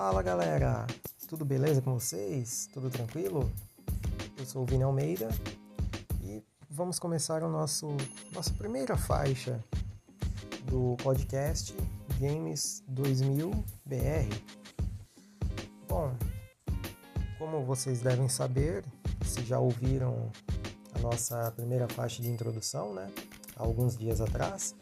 Fala galera, tudo beleza com vocês? Tudo tranquilo? Eu sou o Vini Almeida e vamos começar o nosso nossa primeira faixa do podcast Games 2000 BR. Bom, como vocês devem saber, se já ouviram a nossa primeira faixa de introdução, né? Há alguns dias atrás,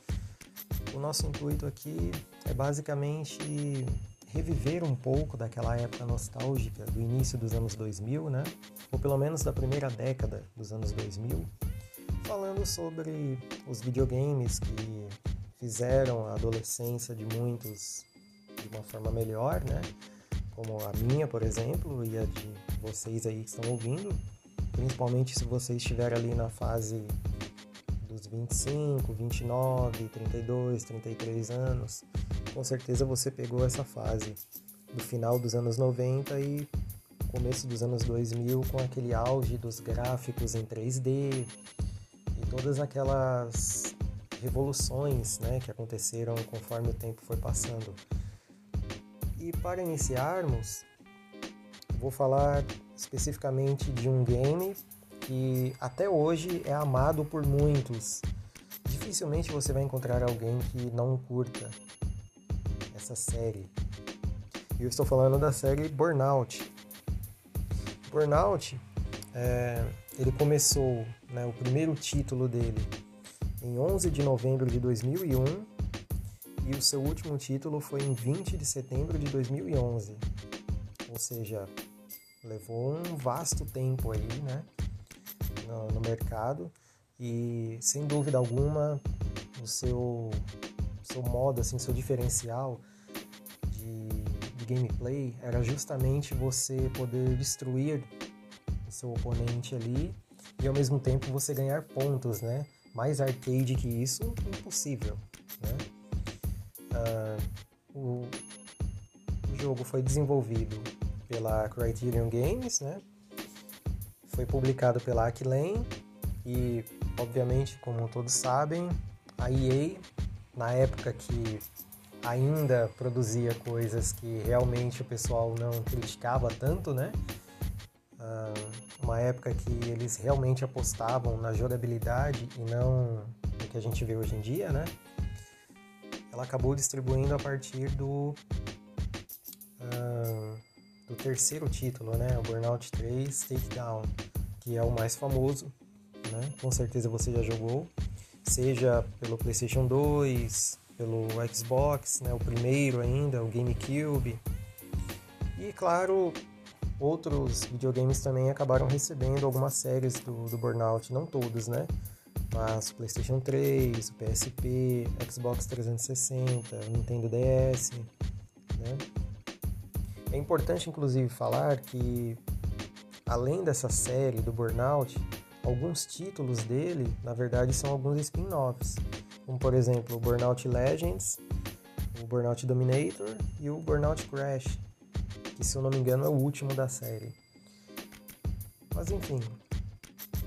o nosso intuito aqui é basicamente reviver um pouco daquela época nostálgica do início dos anos 2000, né? Ou pelo menos da primeira década dos anos 2000, falando sobre os videogames que fizeram a adolescência de muitos de uma forma melhor, né? Como a minha, por exemplo, e a de vocês aí que estão ouvindo, principalmente se você estiver ali na fase dos 25, 29, 32, 33 anos, com certeza você pegou essa fase do final dos anos 90 e começo dos anos 2000 com aquele auge dos gráficos em 3D e todas aquelas revoluções né, que aconteceram conforme o tempo foi passando. E para iniciarmos, vou falar especificamente de um game que até hoje é amado por muitos. Dificilmente você vai encontrar alguém que não curta essa série. E eu estou falando da série Burnout. Burnout, é, ele começou, né, o primeiro título dele em 11 de novembro de 2001 e o seu último título foi em 20 de setembro de 2011. Ou seja, levou um vasto tempo aí, né? no, no mercado e sem dúvida alguma o seu, seu modo, assim, seu diferencial de, de gameplay era justamente você poder destruir o seu oponente ali e ao mesmo tempo você ganhar pontos, né? Mais arcade que isso, impossível, né? Uh, o, o jogo foi desenvolvido pela Criterion Games, né? foi publicado pela Aquilane e, obviamente, como todos sabem, a EA, na época que ainda produzia coisas que realmente o pessoal não criticava tanto, né? Uh, uma época que eles realmente apostavam na jogabilidade e não no que a gente vê hoje em dia, né? Ela acabou distribuindo a partir do uh, do terceiro título, né? O Burnout 3 Takedown, que é o mais famoso, né? Com certeza você já jogou, seja pelo PlayStation 2, pelo Xbox, né? O primeiro ainda, o GameCube. E claro, outros videogames também acabaram recebendo algumas séries do, do Burnout, não todos, né? Mas o PlayStation 3, o PSP, Xbox 360, o Nintendo DS, né? É importante, inclusive, falar que, além dessa série do Burnout, alguns títulos dele, na verdade, são alguns spin-offs, como, por exemplo, o Burnout Legends, o Burnout Dominator e o Burnout Crash, que, se eu não me engano, é o último da série. Mas, enfim,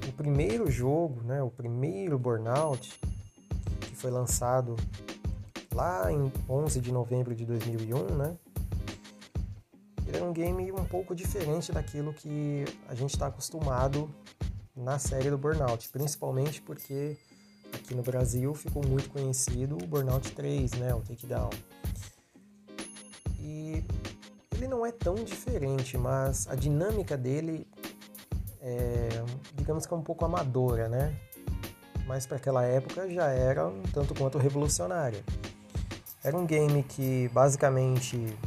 o primeiro jogo, né, o primeiro Burnout, que foi lançado lá em 11 de novembro de 2001, né, ele é um game um pouco diferente daquilo que a gente está acostumado na série do Burnout, principalmente porque aqui no Brasil ficou muito conhecido o Burnout 3, né, o Takedown. E ele não é tão diferente, mas a dinâmica dele é, digamos que é um pouco amadora, né? Mas para aquela época já era um tanto quanto revolucionária. Era um game que basicamente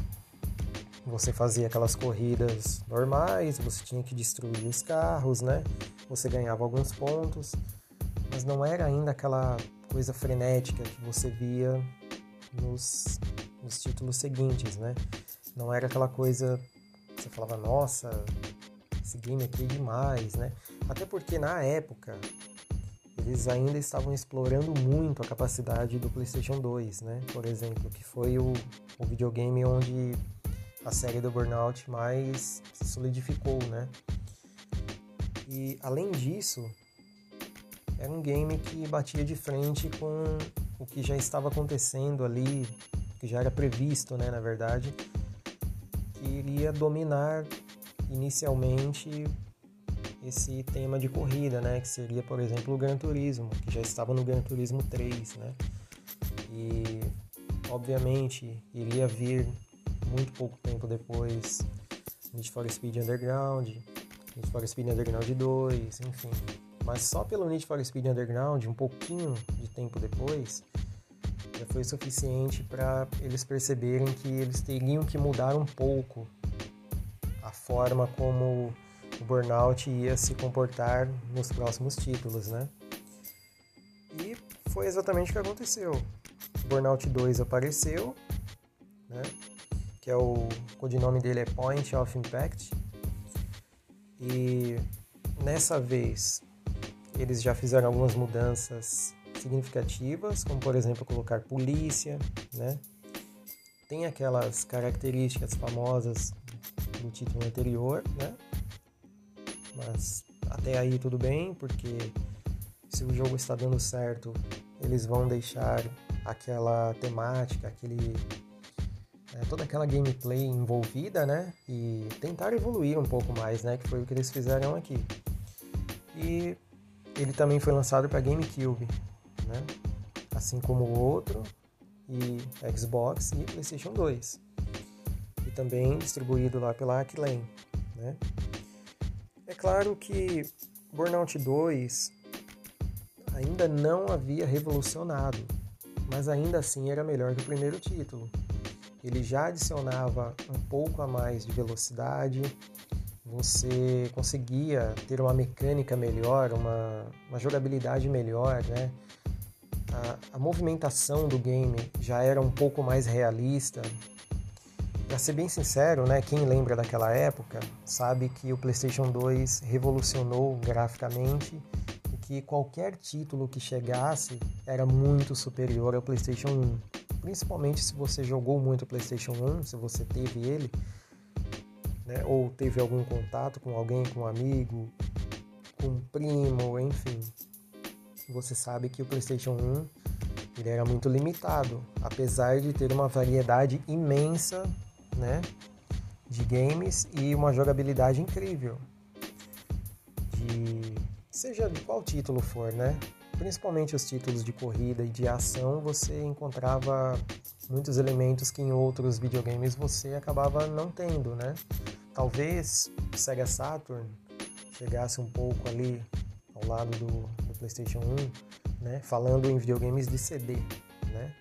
você fazia aquelas corridas normais, você tinha que destruir os carros, né? Você ganhava alguns pontos, mas não era ainda aquela coisa frenética que você via nos, nos títulos seguintes, né? Não era aquela coisa que você falava, nossa, esse game aqui é demais, né? Até porque na época eles ainda estavam explorando muito a capacidade do PlayStation 2, né? Por exemplo, que foi o, o videogame onde a série do Burnout mais se solidificou, né? E além disso, era um game que batia de frente com o que já estava acontecendo ali, que já era previsto, né, na verdade, que iria dominar inicialmente esse tema de corrida, né? Que seria, por exemplo, o Gran Turismo, que já estava no Gran Turismo 3, né? E, obviamente, iria vir muito pouco tempo depois Need for Speed Underground, Need for Speed Underground 2, enfim. Mas só pelo Need for Speed Underground, um pouquinho de tempo depois, já foi suficiente para eles perceberem que eles teriam que mudar um pouco a forma como o Burnout ia se comportar nos próximos títulos, né? E foi exatamente o que aconteceu. Burnout 2 apareceu, né? Que é o codinome dele é Point of Impact. E nessa vez eles já fizeram algumas mudanças significativas, como por exemplo colocar polícia, né? Tem aquelas características famosas do título anterior, né? Mas até aí tudo bem, porque se o jogo está dando certo, eles vão deixar aquela temática, aquele é, toda aquela gameplay envolvida, né? E tentar evoluir um pouco mais, né? Que foi o que eles fizeram aqui. E ele também foi lançado para GameCube, né? Assim como o outro, e Xbox e PlayStation 2. E também distribuído lá pela Acclaim, né? É claro que Burnout 2 ainda não havia revolucionado, mas ainda assim era melhor que o primeiro título. Ele já adicionava um pouco a mais de velocidade, você conseguia ter uma mecânica melhor, uma, uma jogabilidade melhor, né? A, a, movimentação do game já era um pouco mais realista. Para ser bem sincero, né, quem lembra daquela época sabe que o PlayStation 2 revolucionou graficamente e que qualquer título que chegasse era muito superior ao PlayStation 1. Principalmente se você jogou muito o PlayStation 1, se você teve ele, né? ou teve algum contato com alguém, com um amigo, com um primo, enfim, você sabe que o PlayStation 1 ele era muito limitado, apesar de ter uma variedade imensa né, de games e uma jogabilidade incrível. De, seja de qual título for, né? Principalmente os títulos de corrida e de ação, você encontrava muitos elementos que em outros videogames você acabava não tendo, né? Talvez o Sega Saturn chegasse um pouco ali ao lado do, do PlayStation 1, né? Falando em videogames de CD, né?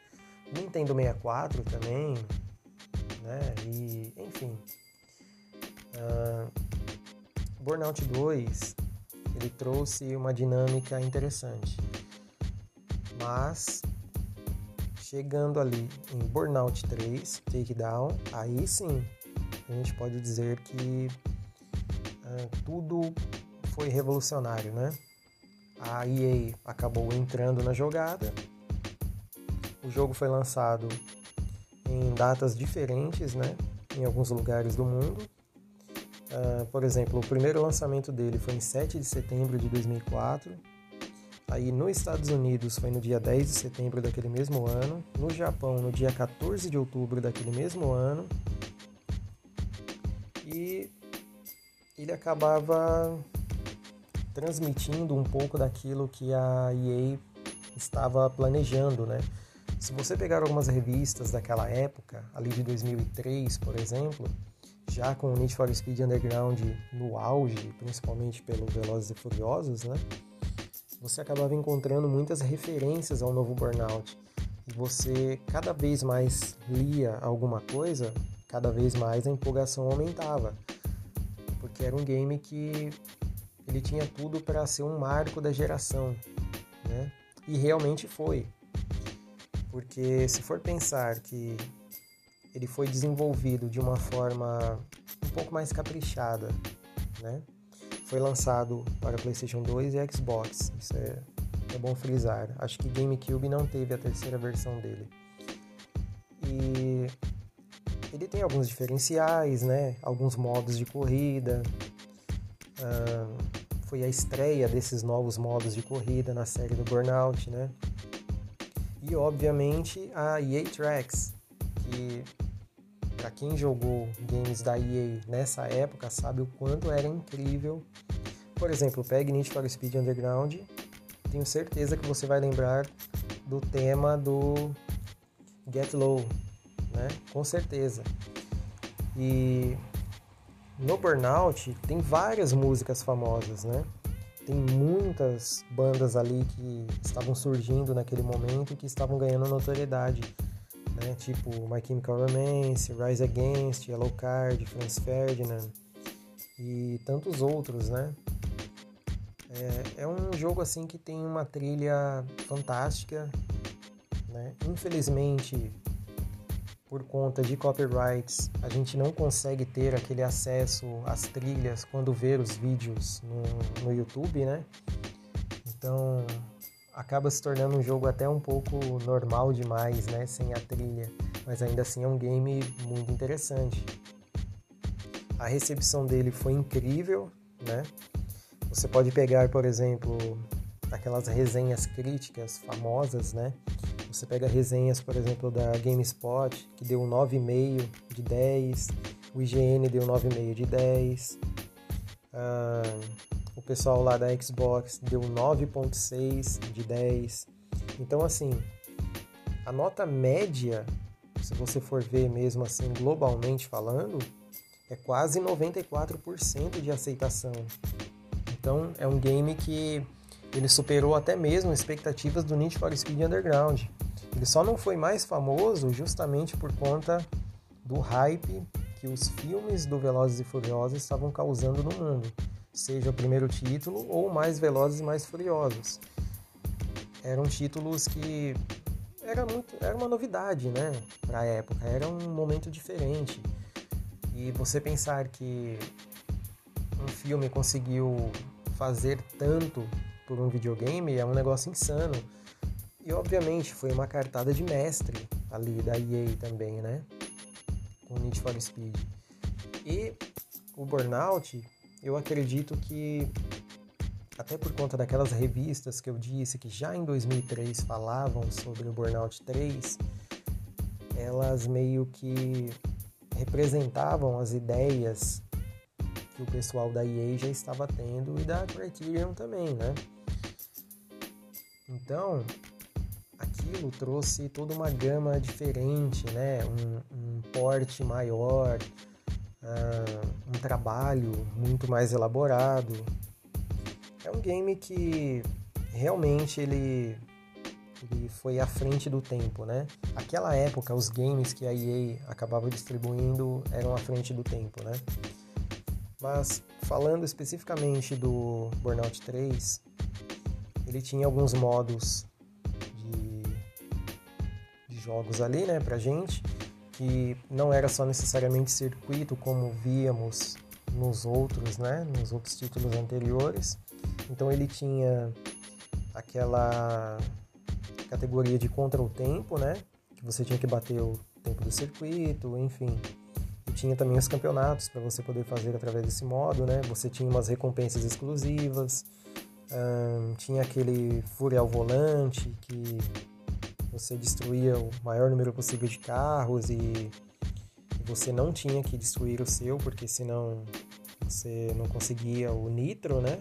Nintendo 64 também, né? E enfim, uh, Burnout 2 ele trouxe uma dinâmica interessante, mas chegando ali em Burnout 3, Takedown, aí sim a gente pode dizer que uh, tudo foi revolucionário, né? A EA acabou entrando na jogada. O jogo foi lançado em datas diferentes, né? Em alguns lugares do mundo. Uh, por exemplo, o primeiro lançamento dele foi em 7 de setembro de 2004. Aí nos Estados Unidos foi no dia 10 de setembro daquele mesmo ano. No Japão, no dia 14 de outubro daquele mesmo ano e ele acabava transmitindo um pouco daquilo que a EA estava planejando, né? Se você pegar algumas revistas daquela época, ali de 2003, por exemplo, já com o Need for Speed Underground no auge, principalmente pelo Velozes e Furiosos, né? Você acabava encontrando muitas referências ao novo Burnout. E você cada vez mais lia alguma coisa cada vez mais a empolgação aumentava, porque era um game que ele tinha tudo para ser um marco da geração, né? E realmente foi. Porque se for pensar que ele foi desenvolvido de uma forma um pouco mais caprichada, né? Foi lançado para PlayStation 2 e Xbox. Isso é, é bom frisar. Acho que GameCube não teve a terceira versão dele. E ele tem alguns diferenciais, né? Alguns modos de corrida. Uh, foi a estreia desses novos modos de corrida na série do Burnout, né? E obviamente a EA Tracks, que para quem jogou games da EA nessa época sabe o quanto era incrível. Por exemplo, pegue Need for Speed Underground, tenho certeza que você vai lembrar do tema do Get Low, né? Com certeza. E no Burnout tem várias músicas famosas, né? Tem muitas bandas ali que estavam surgindo naquele momento e que estavam ganhando notoriedade, né? Tipo My Chemical Romance, Rise Against, Yellow Card, Franz Ferdinand e tantos outros, né? É, é um jogo assim que tem uma trilha fantástica, né? Infelizmente por conta de copyrights, a gente não consegue ter aquele acesso às trilhas quando ver os vídeos no, no YouTube, né? Então acaba se tornando um jogo até um pouco normal demais, né? Sem a trilha, mas ainda assim é um game muito interessante. A recepção dele foi incrível, né? Você pode pegar, por exemplo, aquelas resenhas críticas famosas, né? Você pega resenhas, por exemplo, da GameSpot, que deu 9,5 de 10, o IGN deu 9,5 de 10, ah, o pessoal lá da Xbox deu 9,6 de 10. Então, assim, a nota média, se você for ver mesmo assim, globalmente falando, é quase 94% de aceitação. Então, é um game que ele superou até mesmo expectativas do Need for Speed Underground. Ele só não foi mais famoso justamente por conta do hype que os filmes do Velozes e Furiosos estavam causando no mundo, seja o primeiro título ou mais Velozes e mais Furiosos. Eram títulos que era muito, era uma novidade, né, para época, era um momento diferente. E você pensar que um filme conseguiu fazer tanto por um videogame é um negócio insano. E obviamente foi uma cartada de mestre ali da EA também, né? Com Need for Speed. E o Burnout, eu acredito que até por conta daquelas revistas que eu disse que já em 2003 falavam sobre o Burnout 3, elas meio que representavam as ideias que o pessoal da EA já estava tendo e da Criterion também, né? Então, trouxe toda uma gama diferente, né? Um, um porte maior, uh, um trabalho muito mais elaborado. É um game que realmente ele, ele foi à frente do tempo, né? Aquela época, os games que a EA acabava distribuindo eram à frente do tempo, né? Mas falando especificamente do Burnout 3, ele tinha alguns modos jogos ali, né, pra gente, que não era só necessariamente circuito como víamos nos outros, né, nos outros títulos anteriores. Então ele tinha aquela categoria de contra o tempo, né, que você tinha que bater o tempo do circuito, enfim. E tinha também os campeonatos para você poder fazer através desse modo, né? Você tinha umas recompensas exclusivas, tinha aquele fúria ao volante que você destruía o maior número possível de carros e você não tinha que destruir o seu, porque senão você não conseguia o nitro, né?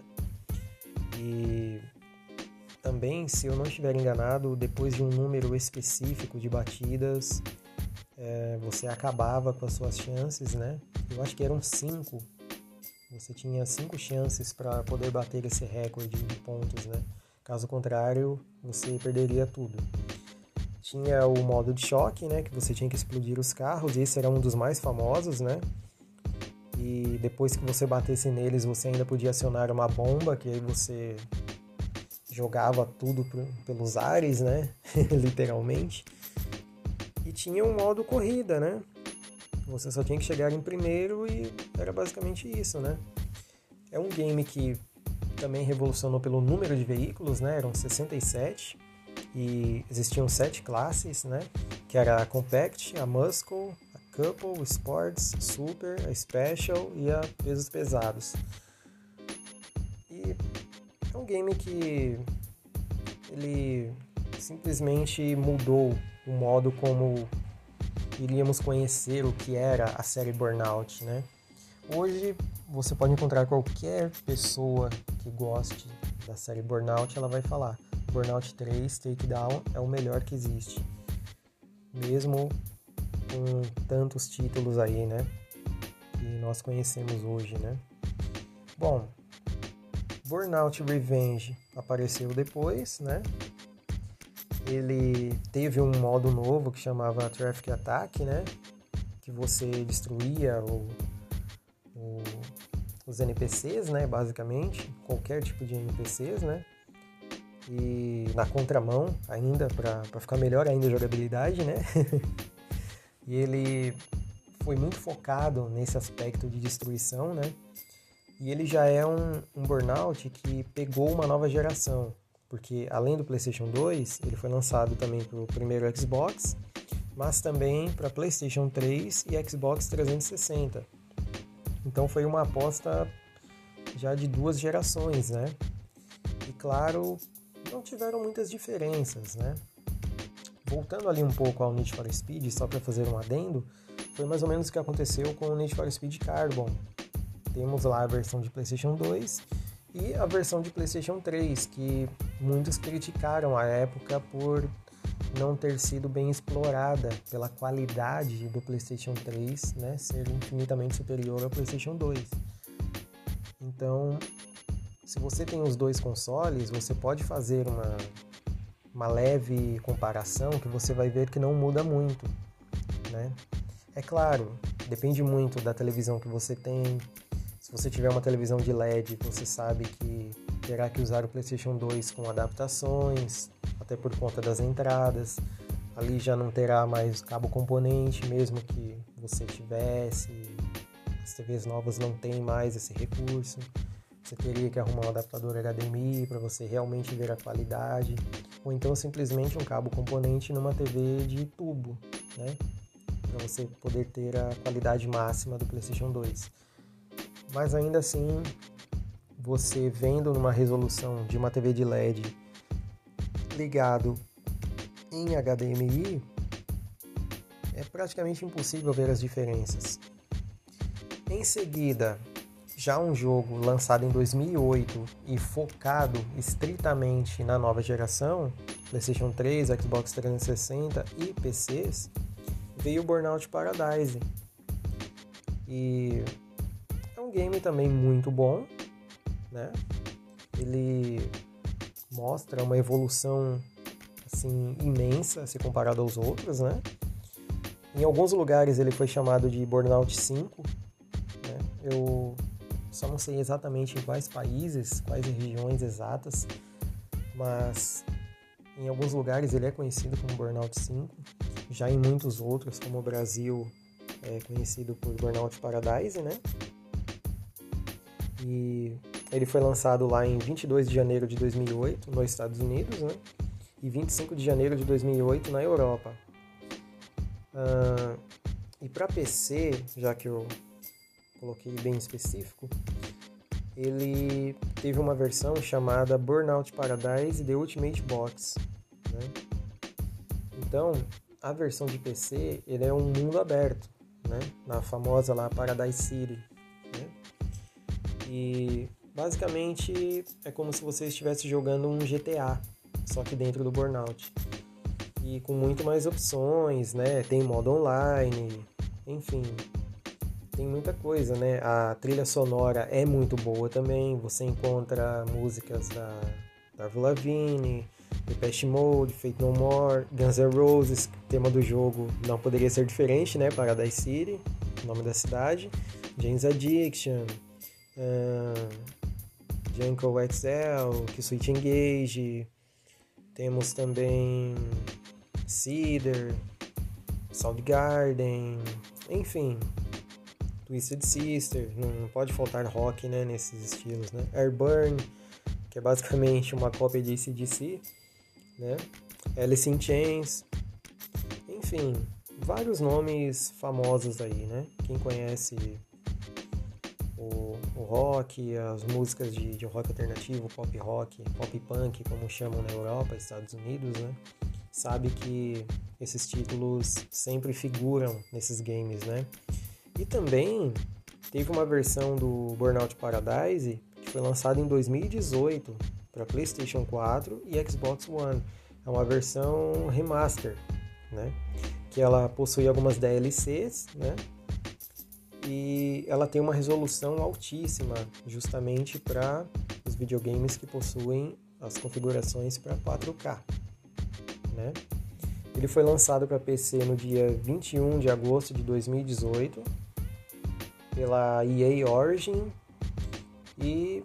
E também, se eu não estiver enganado, depois de um número específico de batidas, é, você acabava com as suas chances, né? Eu acho que eram cinco. Você tinha cinco chances para poder bater esse recorde de pontos, né? Caso contrário, você perderia tudo. Tinha o modo de choque, né? Que você tinha que explodir os carros. Esse era um dos mais famosos, né? E depois que você batesse neles, você ainda podia acionar uma bomba, que aí você jogava tudo pelos ares, né? Literalmente. E tinha um modo corrida, né? Você só tinha que chegar em primeiro e era basicamente isso, né? É um game que também revolucionou pelo número de veículos, né? Eram 67 e existiam sete classes, né? Que era a Compact, a Muscle, a Couple, Sports, Super, a Special e a Pesos Pesados. E é um game que ele simplesmente mudou o modo como iríamos conhecer o que era a série Burnout, né? Hoje você pode encontrar qualquer pessoa que goste da série Burnout, ela vai falar: Burnout 3 Takedown é o melhor que existe. Mesmo com tantos títulos aí, né? Que nós conhecemos hoje, né? Bom, Burnout Revenge apareceu depois, né? Ele teve um modo novo que chamava Traffic Attack, né? Que você destruía o, o, os NPCs, né? Basicamente, qualquer tipo de NPCs, né? E na contramão ainda, para ficar melhor ainda a jogabilidade, né? e ele foi muito focado nesse aspecto de destruição, né? E ele já é um, um burnout que pegou uma nova geração, porque além do PlayStation 2, ele foi lançado também para o primeiro Xbox, mas também para PlayStation 3 e Xbox 360. Então foi uma aposta já de duas gerações, né? E claro, não tiveram muitas diferenças, né? Voltando ali um pouco ao Need for Speed, só para fazer um adendo, foi mais ou menos o que aconteceu com o Need for Speed Carbon, temos lá a versão de PlayStation 2 e a versão de PlayStation 3, que muitos criticaram a época por não ter sido bem explorada pela qualidade do PlayStation 3, né, ser infinitamente superior ao PlayStation 2. Então, se você tem os dois consoles, você pode fazer uma, uma leve comparação que você vai ver que não muda muito, né? É claro, depende muito da televisão que você tem, se você tiver uma televisão de LED, você sabe que terá que usar o PlayStation 2 com adaptações, até por conta das entradas. Ali já não terá mais cabo componente, mesmo que você tivesse. As TVs novas não têm mais esse recurso. Você teria que arrumar um adaptador HDMI para você realmente ver a qualidade, ou então simplesmente um cabo componente numa TV de tubo, né? Para você poder ter a qualidade máxima do PlayStation 2 mas ainda assim, você vendo numa resolução de uma TV de LED ligado em HDMI, é praticamente impossível ver as diferenças. Em seguida, já um jogo lançado em 2008 e focado estritamente na nova geração, PlayStation 3, Xbox 360 e PCs, veio Burnout Paradise. E um game também muito bom, né? Ele mostra uma evolução assim imensa se comparado aos outros, né? Em alguns lugares ele foi chamado de Burnout 5, né? Eu só não sei exatamente em quais países, quais regiões exatas, mas em alguns lugares ele é conhecido como Burnout 5, já em muitos outros, como o Brasil, é conhecido por Burnout Paradise, né? E ele foi lançado lá em 22 de janeiro de 2008 nos Estados Unidos, né? E 25 de janeiro de 2008 na Europa. Uh, e para PC, já que eu coloquei bem específico, ele teve uma versão chamada Burnout Paradise The Ultimate Box. Né? Então, a versão de PC ele é um mundo aberto, né? na famosa lá Paradise City. E basicamente é como se você estivesse jogando um GTA, só que dentro do Burnout. E com muito mais opções, né? Tem modo online, enfim, tem muita coisa, né? A trilha sonora é muito boa também. Você encontra músicas da, Avril Lavigne, Depeche Mode, Fate No More, Guns N' Roses. Tema do jogo não poderia ser diferente, né? Paradise City, nome da cidade. James Addiction, uh, Janko XL, Switch Engage, temos também Cedar, Soundgarden, enfim, Twisted Sister, não pode faltar rock né, nesses estilos, né? Airburn, que é basicamente uma cópia de ACDC, né? Alice in Chains, enfim, vários nomes famosos aí, né? Quem conhece o, o rock, as músicas de, de, rock alternativo, pop rock, pop punk, como chamam na Europa, Estados Unidos, né? sabe que esses títulos sempre figuram nesses games, né? E também teve uma versão do Burnout Paradise que foi lançada em 2018 para PlayStation 4 e Xbox One. É uma versão remaster, né? Que ela possui algumas DLCs, né? E ela tem uma resolução altíssima, justamente para os videogames que possuem as configurações para 4K, né? Ele foi lançado para PC no dia 21 de agosto de 2018 pela EA Origin e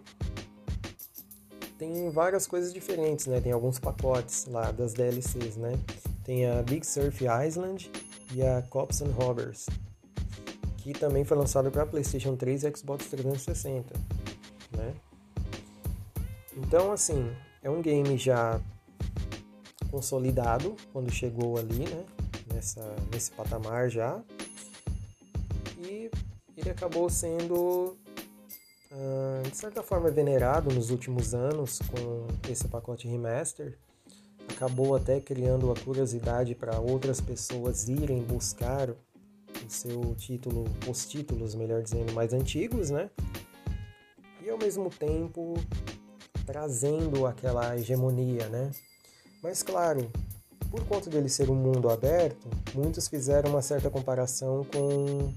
tem várias coisas diferentes, né? Tem alguns pacotes lá das DLCs, né? Tem a Big Surf Island e a Cops and Robbers, que também foi lançado para PlayStation 3 e Xbox 360, né? Então, assim, é um game já consolidado quando chegou ali, né? Nessa, nesse patamar já. E ele acabou sendo ah, de certa forma venerado nos últimos anos com esse pacote remaster, acabou até criando a curiosidade para outras pessoas irem buscar o seu título, os títulos, melhor dizendo, mais antigos, né? E ao mesmo tempo trazendo aquela hegemonia, né? Mas claro, por conta dele ser um mundo aberto, muitos fizeram uma certa comparação com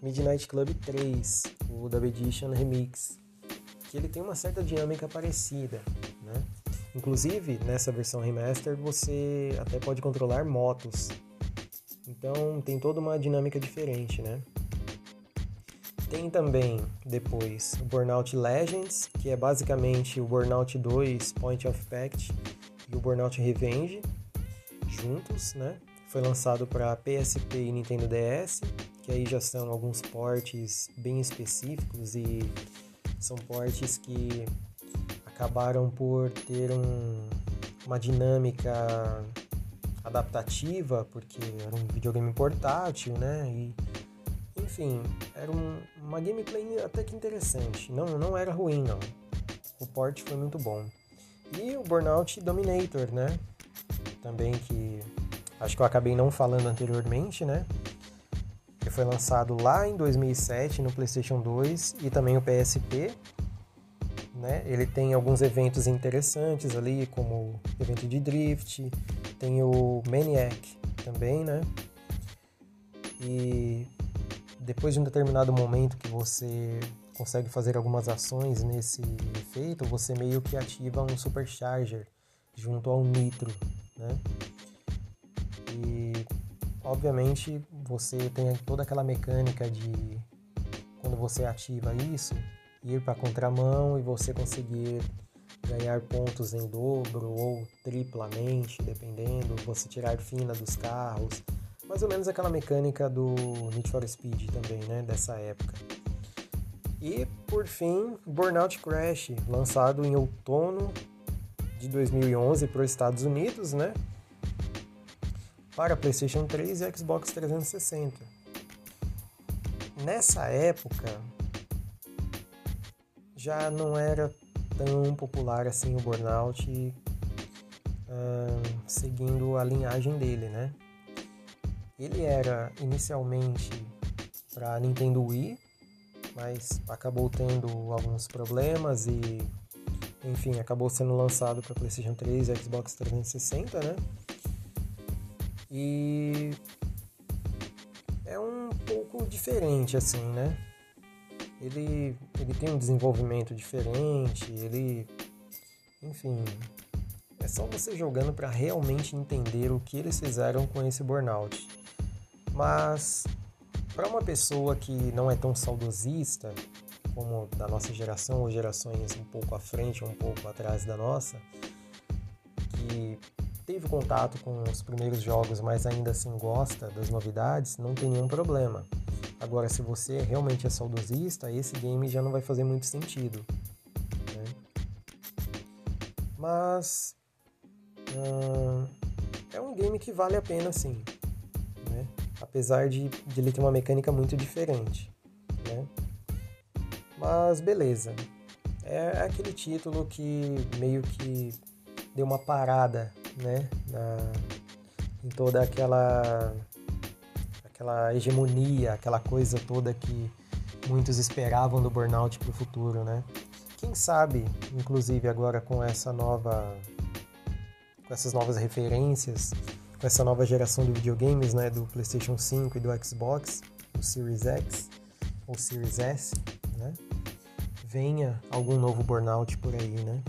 Midnight Club 3, o Dub Edition Remix, que ele tem uma certa dinâmica parecida, né? Inclusive, nessa versão remaster, você até pode controlar motos. Então, tem toda uma dinâmica diferente, né? Tem também, depois, o Burnout Legends, que é basicamente o Burnout 2 Point of Impact e o Burnout Revenge juntos, né? Foi lançado para PSP e Nintendo DS que aí já são alguns portes bem específicos e são portes que acabaram por ter um, uma dinâmica adaptativa, porque era um videogame portátil, né? E, enfim, era um, uma gameplay até que interessante. Não, não era ruim, não. O port foi muito bom. E o Burnout Dominator, né? Também que acho que eu acabei não falando anteriormente, né? Que foi lançado lá em 2007 no PlayStation 2 e também o PSP. Né? Ele tem alguns eventos interessantes ali, como o evento de drift, tem o Maniac também, né? E depois de um determinado momento que você consegue fazer algumas ações nesse efeito, você meio que ativa um supercharger junto ao nitro, né? Obviamente, você tem toda aquela mecânica de quando você ativa isso, ir para contramão e você conseguir ganhar pontos em dobro ou triplamente, dependendo, você tirar fina dos carros. Mais ou menos aquela mecânica do Need for Speed também, né, dessa época. E por fim, Burnout Crash, lançado em outono de 2011 para os Estados Unidos, né? Para PlayStation 3 e Xbox 360. Nessa época já não era tão popular assim o Burnout, uh, seguindo a linhagem dele, né? Ele era inicialmente para Nintendo Wii, mas acabou tendo alguns problemas e, enfim, acabou sendo lançado para PlayStation 3 e Xbox 360, né? E é um pouco diferente assim, né? Ele, ele tem um desenvolvimento diferente, ele enfim, é só você jogando para realmente entender o que eles fizeram com esse burnout. Mas para uma pessoa que não é tão saudosista como da nossa geração ou gerações um pouco à frente, um pouco atrás da nossa, que teve contato com os primeiros jogos, mas ainda assim gosta das novidades, não tem nenhum problema. Agora, se você realmente é saudosista, esse game já não vai fazer muito sentido. Né? Mas uh, é um game que vale a pena sim, né? apesar de, de ele ter uma mecânica muito diferente. Né? Mas beleza, é aquele título que meio que deu uma parada né? Na, em toda aquela aquela hegemonia, aquela coisa toda que muitos esperavam do burnout para o futuro, né? Quem sabe, inclusive agora com essa nova com essas novas referências, com essa nova geração de videogames, né, do PlayStation 5 e do Xbox, o Series X ou Series S, né? Venha algum novo burnout por aí, né?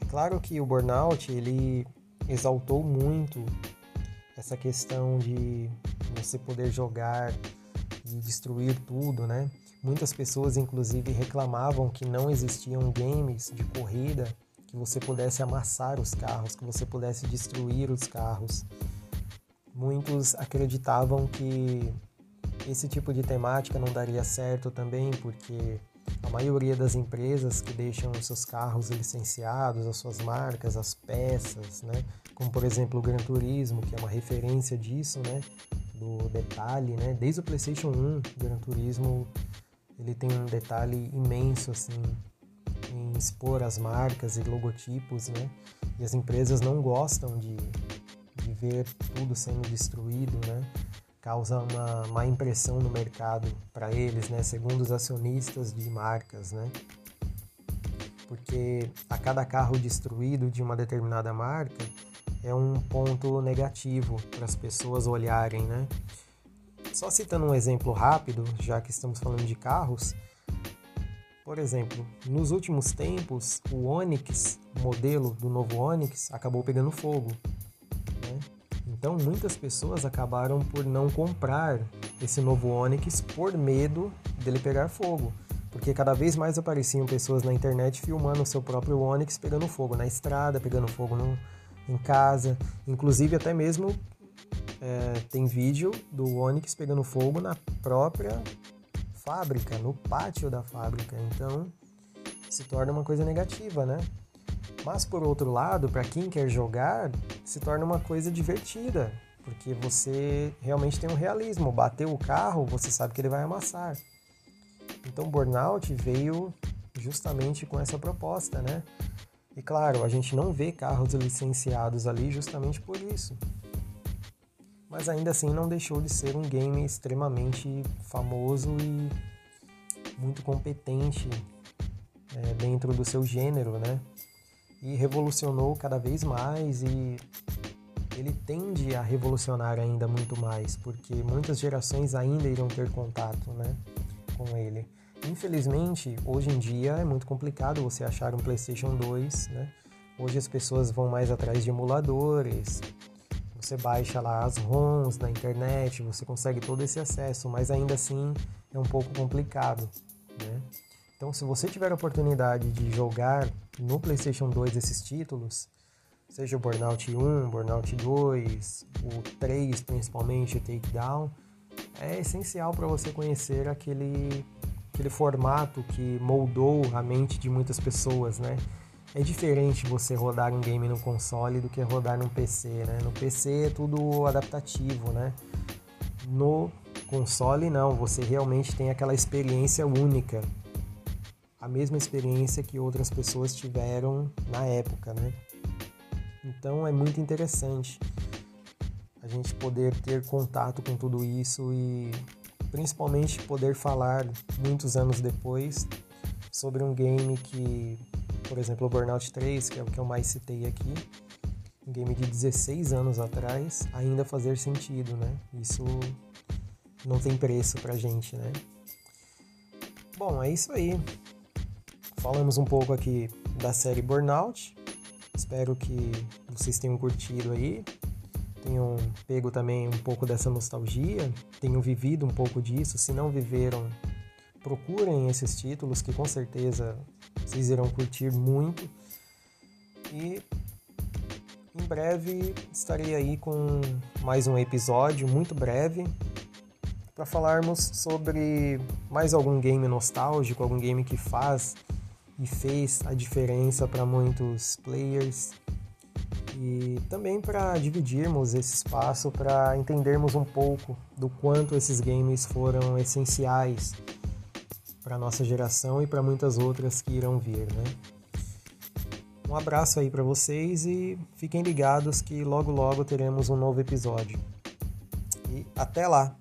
É claro que o burnout ele exaltou muito essa questão de você poder jogar e destruir tudo, né? Muitas pessoas, inclusive, reclamavam que não existiam games de corrida que você pudesse amassar os carros, que você pudesse destruir os carros. Muitos acreditavam que esse tipo de temática não daria certo também, porque a maioria das empresas que deixam seus carros licenciados, as suas marcas, as peças, né? como por exemplo o Gran Turismo, que é uma referência disso, né? do detalhe, né? desde o PlayStation 1, o Gran Turismo ele tem um detalhe imenso assim em expor as marcas e logotipos, né? E as empresas não gostam de, de ver tudo sendo destruído, né? Causa uma má impressão no mercado para eles, né? Segundo os acionistas de marcas, né? Porque a cada carro destruído de uma determinada marca é um ponto negativo para as pessoas olharem, né? Só citando um exemplo rápido, já que estamos falando de carros, por exemplo, nos últimos tempos, o Onix, o modelo do novo Onix, acabou pegando fogo. Então, muitas pessoas acabaram por não comprar esse novo Onix por medo dele pegar fogo. Porque cada vez mais apareciam pessoas na internet filmando o seu próprio Onix pegando fogo na estrada, pegando fogo no, em casa. Inclusive, até mesmo é, tem vídeo do Onix pegando fogo na própria fábrica, no pátio da fábrica. Então se torna uma coisa negativa, né? Mas por outro lado, para quem quer jogar, se torna uma coisa divertida, porque você realmente tem um realismo. Bateu o carro, você sabe que ele vai amassar. Então Burnout veio justamente com essa proposta, né? E claro, a gente não vê carros licenciados ali justamente por isso mas ainda assim não deixou de ser um game extremamente famoso e muito competente é, dentro do seu gênero, né? E revolucionou cada vez mais e ele tende a revolucionar ainda muito mais, porque muitas gerações ainda irão ter contato, né, com ele. Infelizmente, hoje em dia é muito complicado você achar um PlayStation 2, né? Hoje as pessoas vão mais atrás de emuladores, você baixa lá as ROMs na internet, você consegue todo esse acesso, mas ainda assim é um pouco complicado, né? Então, se você tiver a oportunidade de jogar no PlayStation 2 esses títulos, seja o Burnout 1, Burnout 2, o 3 principalmente, o Takedown, é essencial para você conhecer aquele, aquele formato que moldou a mente de muitas pessoas, né? é diferente você rodar um game no console do que rodar no PC, né? No PC é tudo adaptativo, né? No console não, você realmente tem aquela experiência única. A mesma experiência que outras pessoas tiveram na época, né? Então é muito interessante a gente poder ter contato com tudo isso e principalmente poder falar muitos anos depois sobre um game que por exemplo, o Burnout 3, que é o que eu mais citei aqui, um game de 16 anos atrás, ainda fazer sentido, né? Isso não tem preço pra gente, né? Bom, é isso aí. Falamos um pouco aqui da série Burnout. Espero que vocês tenham curtido aí, tenham pego também um pouco dessa nostalgia, tenham vivido um pouco disso. Se não viveram, procurem esses títulos que com certeza vocês irão curtir muito. E em breve estarei aí com mais um episódio muito breve para falarmos sobre mais algum game nostálgico, algum game que faz e fez a diferença para muitos players e também para dividirmos esse espaço para entendermos um pouco do quanto esses games foram essenciais para nossa geração e para muitas outras que irão vir, né? Um abraço aí para vocês e fiquem ligados que logo logo teremos um novo episódio. E até lá!